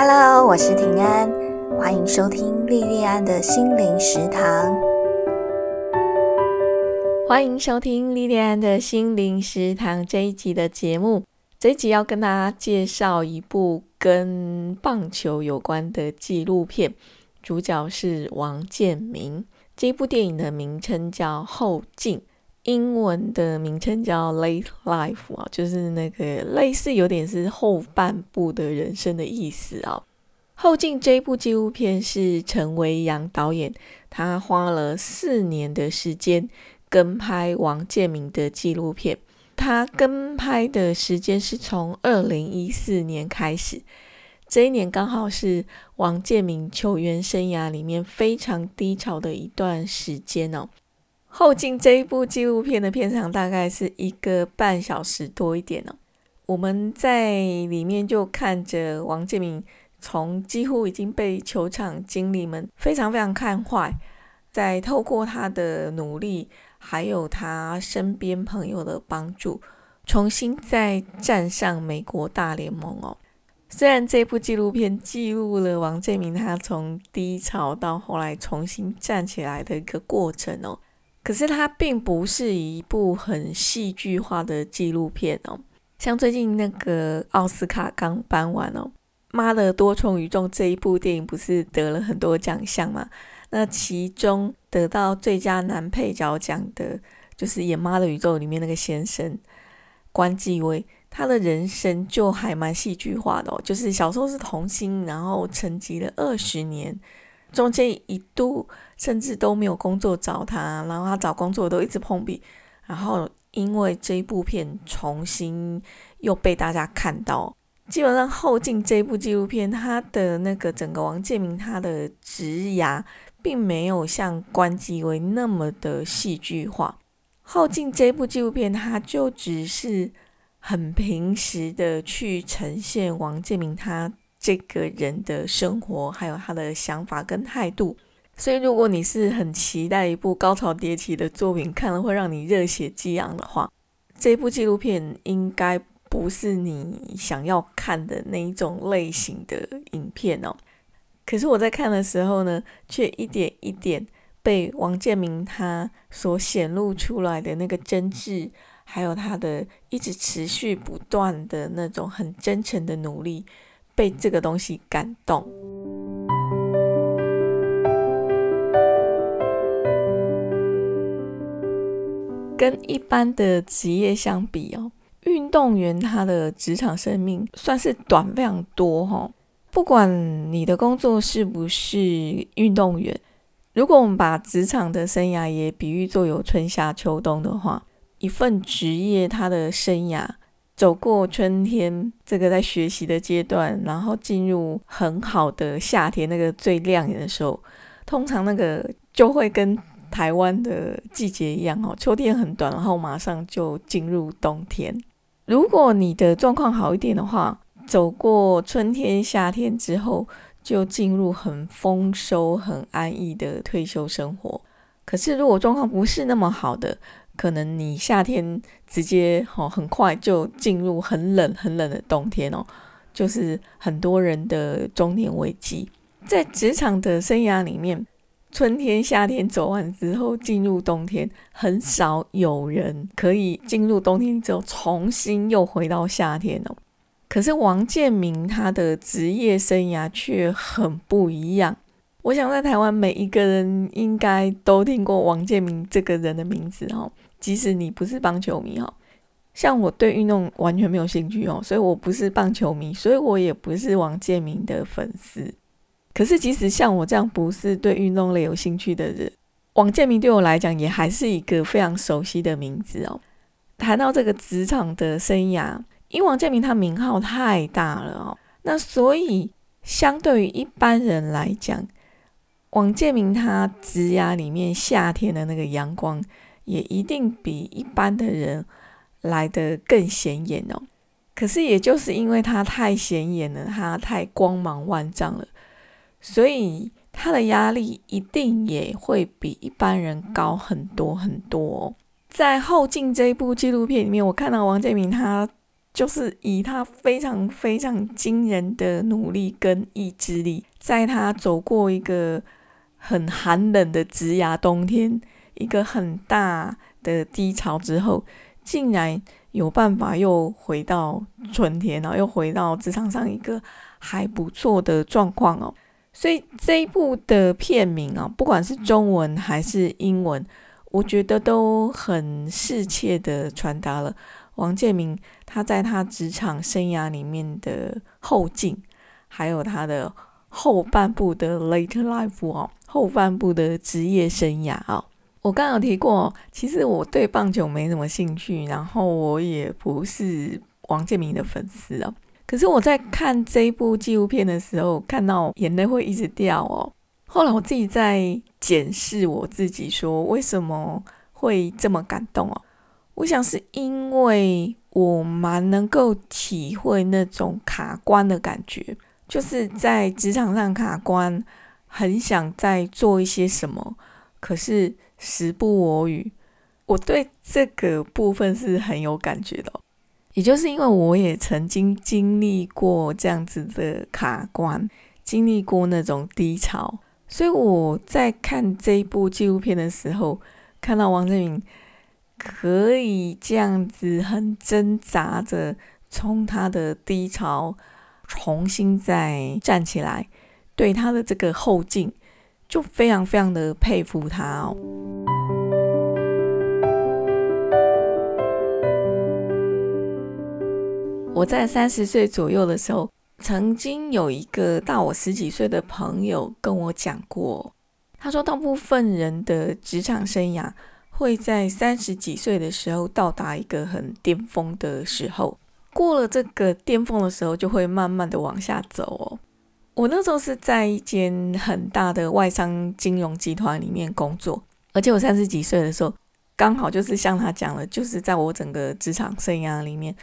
Hello，我是平安，欢迎收听莉莉安的心灵食堂。欢迎收听莉莉安的心灵食堂这一集的节目。这一集要跟大家介绍一部跟棒球有关的纪录片，主角是王建民。这部电影的名称叫《后劲》。英文的名称叫 Late Life 啊，就是那个类似有点是后半部的人生的意思啊。后进这部纪录片是陈维阳导演，他花了四年的时间跟拍王建民的纪录片。他跟拍的时间是从二零一四年开始，这一年刚好是王建民球员生涯里面非常低潮的一段时间哦。后进这一部纪录片的片长大概是一个半小时多一点哦。我们在里面就看着王建民从几乎已经被球场经理们非常非常看坏，在透过他的努力，还有他身边朋友的帮助，重新再站上美国大联盟哦。虽然这部纪录片记录了王建民他从低潮到后来重新站起来的一个过程哦。可是它并不是一部很戏剧化的纪录片哦，像最近那个奥斯卡刚颁完哦，《妈的多重宇宙》这一部电影不是得了很多奖项嘛？那其中得到最佳男配角奖的，就是演《妈的宇宙》里面那个先生关继威，他的人生就还蛮戏剧化的哦，就是小时候是童星，然后沉寂了二十年。中间一度甚至都没有工作找他，然后他找工作都一直碰壁。然后因为这一部片重新又被大家看到，基本上后进这部纪录片，他的那个整个王建民他的职涯，并没有像关机为那么的戏剧化。后进这部纪录片，他就只是很平时的去呈现王建民他。这个人的生活，还有他的想法跟态度，所以如果你是很期待一部高潮迭起的作品，看了会让你热血激昂的话，这部纪录片应该不是你想要看的那一种类型的影片哦。可是我在看的时候呢，却一点一点被王建明他所显露出来的那个真挚，还有他的一直持续不断的那种很真诚的努力。被这个东西感动，跟一般的职业相比哦，运动员他的职场生命算是短非常多哈。不管你的工作是不是运动员，如果我们把职场的生涯也比喻作有春夏秋冬的话，一份职业他的生涯。走过春天这个在学习的阶段，然后进入很好的夏天那个最亮眼的时候，通常那个就会跟台湾的季节一样哦，秋天很短，然后马上就进入冬天。如果你的状况好一点的话，走过春天、夏天之后，就进入很丰收、很安逸的退休生活。可是如果状况不是那么好的，可能你夏天直接哦，很快就进入很冷很冷的冬天哦，就是很多人的中年危机。在职场的生涯里面，春天、夏天走完之后，进入冬天，很少有人可以进入冬天之后重新又回到夏天哦。可是王建民他的职业生涯却很不一样。我想在台湾每一个人应该都听过王建民这个人的名字哦。即使你不是棒球迷哦，像我对运动完全没有兴趣哦，所以我不是棒球迷，所以我也不是王建民的粉丝。可是，即使像我这样不是对运动类有兴趣的人，王建民对我来讲也还是一个非常熟悉的名字哦。谈到这个职场的生涯，因为王建民他名号太大了哦，那所以相对于一般人来讲，王建民他职涯里面夏天的那个阳光。也一定比一般的人来的更显眼哦。可是，也就是因为他太显眼了，他太光芒万丈了，所以他的压力一定也会比一般人高很多很多。在后劲这一部纪录片里面，我看到王建民他就是以他非常非常惊人的努力跟意志力，在他走过一个很寒冷的职涯冬天，一个很大的低潮之后，竟然有办法又回到春天，然后又回到职场上一个还不错的状况哦。所以这一部的片名啊，不管是中文还是英文，我觉得都很适切的传达了王建民他在他职场生涯里面的后劲，还有他的后半部的 later life 哦，后半部的职业生涯哦。我刚刚有提过，其实我对棒球没什么兴趣，然后我也不是王建民的粉丝哦。可是我在看这部纪录片的时候，看到眼泪会一直掉哦。后来我自己在检视我自己，说为什么会这么感动哦？我想是因为我蛮能够体会那种卡关的感觉，就是在职场上卡关，很想再做一些什么，可是时不我与。我对这个部分是很有感觉的。也就是因为我也曾经经历过这样子的卡关，经历过那种低潮，所以我在看这一部纪录片的时候，看到王振明可以这样子很挣扎着从他的低潮重新再站起来，对他的这个后劲，就非常非常的佩服他哦。我在三十岁左右的时候，曾经有一个大我十几岁的朋友跟我讲过，他说，大部分人的职场生涯会在三十几岁的时候到达一个很巅峰的时候，过了这个巅峰的时候，就会慢慢的往下走哦。我那时候是在一间很大的外商金融集团里面工作，而且我三十几岁的时候，刚好就是像他讲的，就是在我整个职场生涯里面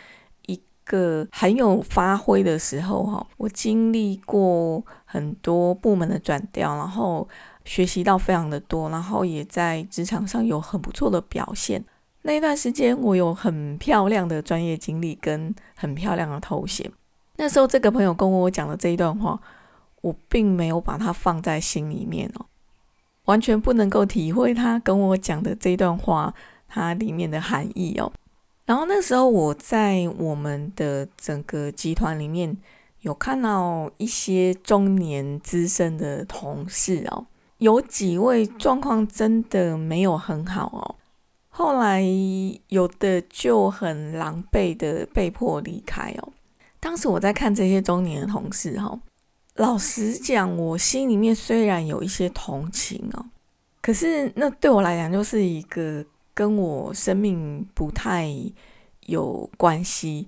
一。个很有发挥的时候哈，我经历过很多部门的转调，然后学习到非常的多，然后也在职场上有很不错的表现。那一段时间，我有很漂亮的专业经历跟很漂亮的头衔。那时候，这个朋友跟我讲的这一段话，我并没有把它放在心里面哦，完全不能够体会他跟我讲的这段话它里面的含义哦。然后那时候我在我们的整个集团里面有看到一些中年资深的同事哦，有几位状况真的没有很好哦，后来有的就很狼狈的被迫离开哦。当时我在看这些中年的同事哈，老实讲，我心里面虽然有一些同情哦，可是那对我来讲就是一个。跟我生命不太有关系，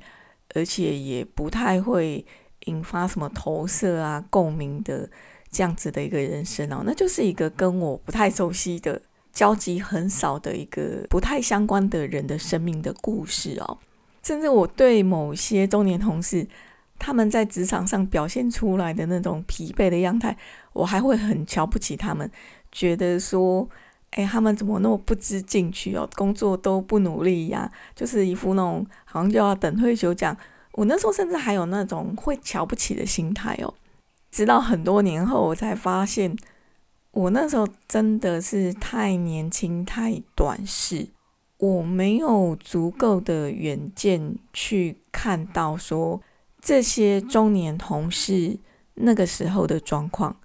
而且也不太会引发什么投射啊、共鸣的这样子的一个人生哦，那就是一个跟我不太熟悉的、交集很少的一个不太相关的人的生命的故事哦。甚至我对某些中年同事，他们在职场上表现出来的那种疲惫的样态，我还会很瞧不起他们，觉得说。哎，他们怎么那么不知进取哦？工作都不努力呀，就是一副那种好像就要等退休讲。我那时候甚至还有那种会瞧不起的心态哦。直到很多年后，我才发现，我那时候真的是太年轻、太短视，我没有足够的远见去看到说这些中年同事那个时候的状况，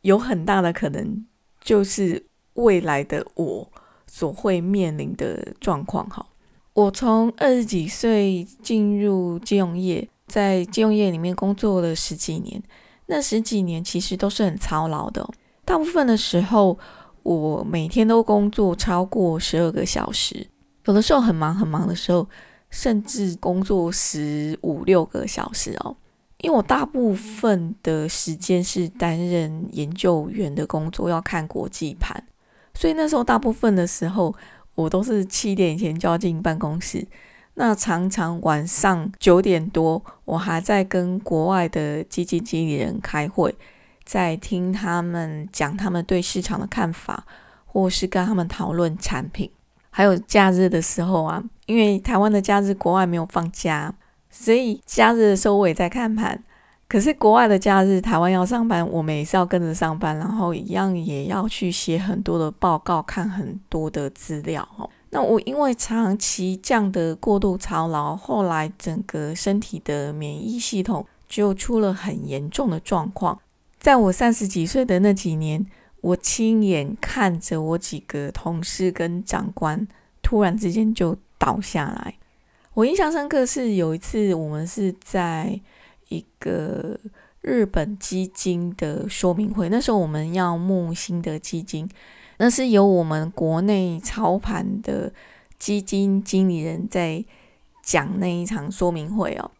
有很大的可能就是。未来的我所会面临的状况，哈，我从二十几岁进入金融业，在金融业里面工作了十几年，那十几年其实都是很操劳的，大部分的时候我每天都工作超过十二个小时，有的时候很忙很忙的时候，甚至工作十五六个小时哦，因为我大部分的时间是担任研究员的工作，要看国际盘。所以那时候大部分的时候，我都是七点以前就要进办公室。那常常晚上九点多，我还在跟国外的基金经理人开会，在听他们讲他们对市场的看法，或是跟他们讨论产品。还有假日的时候啊，因为台湾的假日国外没有放假，所以假日的时候我也在看盘。可是国外的假日，台湾要上班，我们也是要跟着上班，然后一样也要去写很多的报告，看很多的资料。哦，那我因为长期这样的过度操劳，后来整个身体的免疫系统就出了很严重的状况。在我三十几岁的那几年，我亲眼看着我几个同事跟长官突然之间就倒下来。我印象深刻是有一次，我们是在。一个日本基金的说明会，那时候我们要募新的基金，那是由我们国内操盘的基金经理人在讲那一场说明会哦。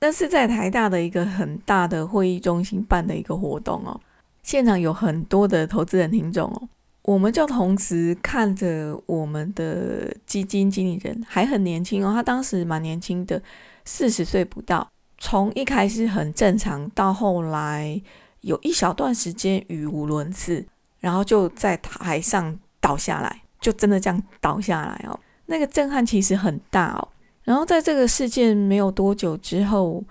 那是在台大的一个很大的会议中心办的一个活动哦，现场有很多的投资人听众哦，我们就同时看着我们的基金经理人还很年轻哦，他当时蛮年轻的，四十岁不到。从一开始很正常，到后来有一小段时间语无伦次，然后就在台上倒下来，就真的这样倒下来哦。那个震撼其实很大哦。然后在这个事件没有多久之后，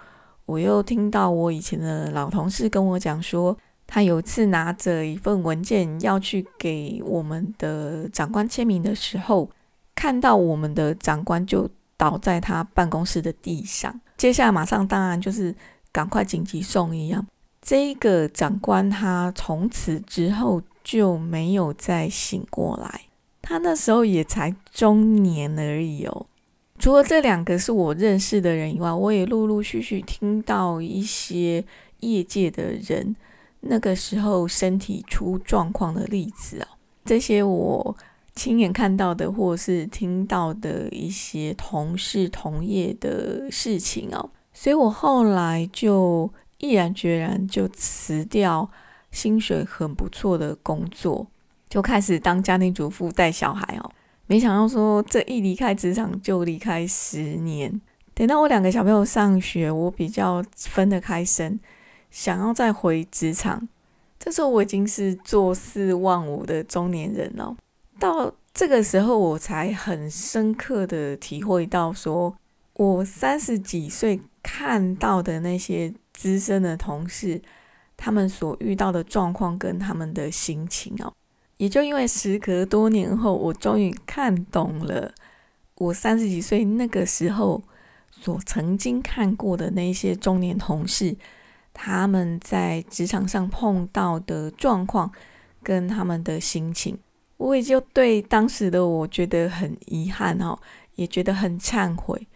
我又听到我以前的老同事跟我讲说，他有一次拿着一份文件要去给我们的长官签名的时候，看到我们的长官就倒在他办公室的地上。接下来马上当然就是赶快紧急送医啊！这个长官他从此之后就没有再醒过来，他那时候也才中年而已哦。除了这两个是我认识的人以外，我也陆陆续续听到一些业界的人那个时候身体出状况的例子哦。这些我亲眼看到的，或是听到的一些同事同业的事情哦，所以我后来就毅然决然就辞掉薪水很不错的工作，就开始当家庭主妇带小孩哦。没想到说这一离开职场就离开十年，等到我两个小朋友上学，我比较分得开身，想要再回职场，这时候我已经是坐四望五的中年人了。到这个时候，我才很深刻的体会到，说我三十几岁看到的那些资深的同事，他们所遇到的状况跟他们的心情哦，也就因为时隔多年后，我终于看懂了我三十几岁那个时候所曾经看过的那些中年同事，他们在职场上碰到的状况跟他们的心情。我也就对当时的我觉得很遗憾哦，也觉得很忏悔。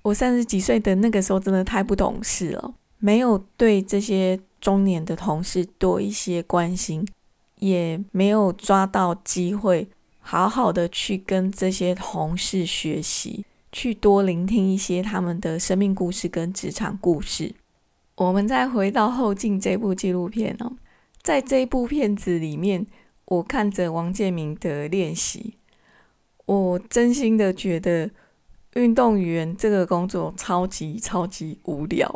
我三十几岁的那个时候真的太不懂事了，没有对这些中年的同事多一些关心，也没有抓到机会好好的去跟这些同事学习，去多聆听一些他们的生命故事跟职场故事。我们再回到后进这部纪录片哦，在这部片子里面。我看着王建民的练习，我真心的觉得运动员这个工作超级超级无聊。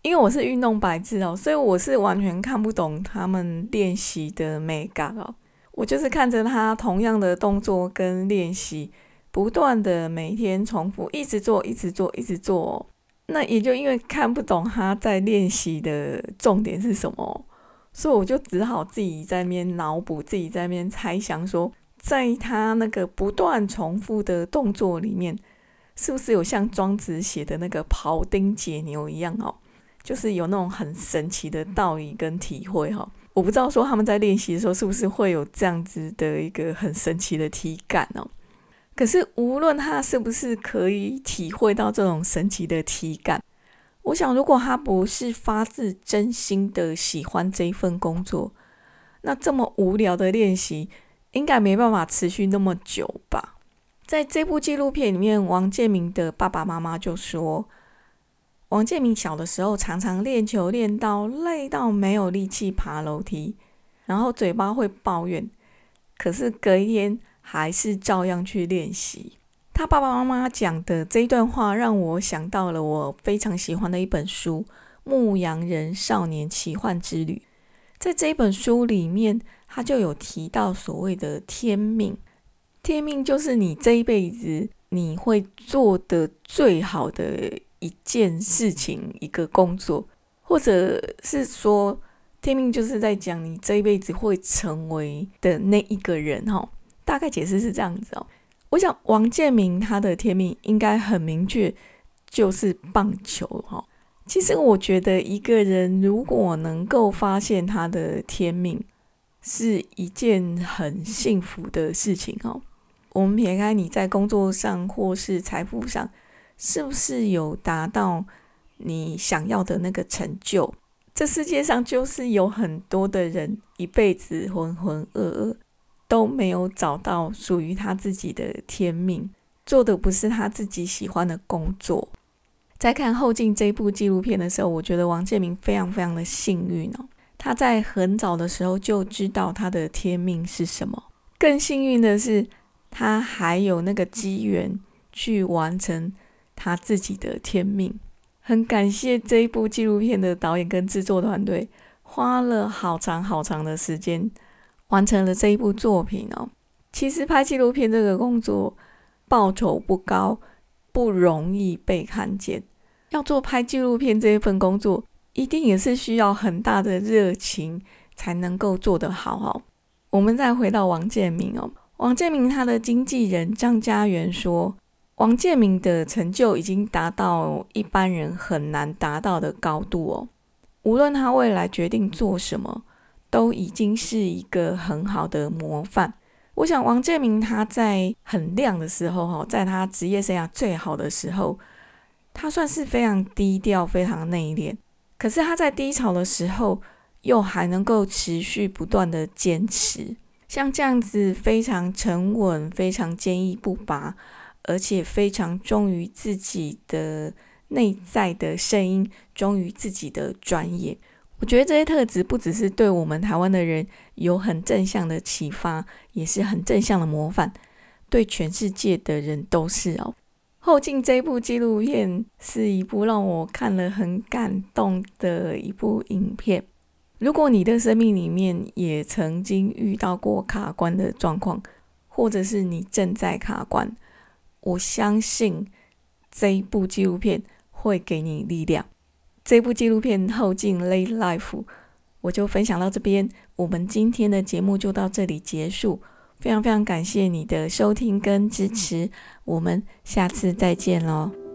因为我是运动白痴哦，所以我是完全看不懂他们练习的美感哦。我就是看着他同样的动作跟练习，不断的每天重复，一直做，一直做，一直做。那也就因为看不懂他在练习的重点是什么。所以我就只好自己在那边脑补，自己在那边猜想，说在他那个不断重复的动作里面，是不是有像庄子写的那个庖丁解牛一样哦，就是有那种很神奇的道理跟体会哈。我不知道说他们在练习的时候是不是会有这样子的一个很神奇的体感哦。可是无论他是不是可以体会到这种神奇的体感。我想，如果他不是发自真心的喜欢这份工作，那这么无聊的练习应该没办法持续那么久吧。在这部纪录片里面，王建明的爸爸妈妈就说，王建明小的时候常常练球练到累到没有力气爬楼梯，然后嘴巴会抱怨，可是隔一天还是照样去练习。他爸爸妈妈讲的这一段话，让我想到了我非常喜欢的一本书《牧羊人少年奇幻之旅》。在这一本书里面，他就有提到所谓的天命。天命就是你这一辈子你会做的最好的一件事情、一个工作，或者是说天命就是在讲你这一辈子会成为的那一个人哈。大概解释是这样子哦。我想王建民他的天命应该很明确，就是棒球哈。其实我觉得一个人如果能够发现他的天命，是一件很幸福的事情哦。我们撇开你在工作上或是财富上，是不是有达到你想要的那个成就？这世界上就是有很多的人一辈子浑浑噩噩。都没有找到属于他自己的天命，做的不是他自己喜欢的工作。在看后进这部纪录片的时候，我觉得王建民非常非常的幸运哦，他在很早的时候就知道他的天命是什么。更幸运的是，他还有那个机缘去完成他自己的天命。很感谢这一部纪录片的导演跟制作团队，花了好长好长的时间。完成了这一部作品哦。其实拍纪录片这个工作报酬不高，不容易被看见。要做拍纪录片这一份工作，一定也是需要很大的热情才能够做得好哦。我们再回到王建民哦，王建民他的经纪人张家元说，王建民的成就已经达到一般人很难达到的高度哦。无论他未来决定做什么。都已经是一个很好的模范。我想王建民他在很亮的时候，哈，在他职业生涯最好的时候，他算是非常低调、非常内敛。可是他在低潮的时候，又还能够持续不断的坚持，像这样子非常沉稳、非常坚毅不拔，而且非常忠于自己的内在的声音，忠于自己的专业。我觉得这些特质不只是对我们台湾的人有很正向的启发，也是很正向的模范，对全世界的人都是哦。后进这部纪录片是一部让我看了很感动的一部影片。如果你的生命里面也曾经遇到过卡关的状况，或者是你正在卡关，我相信这一部纪录片会给你力量。这部纪录片《后进 Late Life》，我就分享到这边。我们今天的节目就到这里结束。非常非常感谢你的收听跟支持，我们下次再见喽。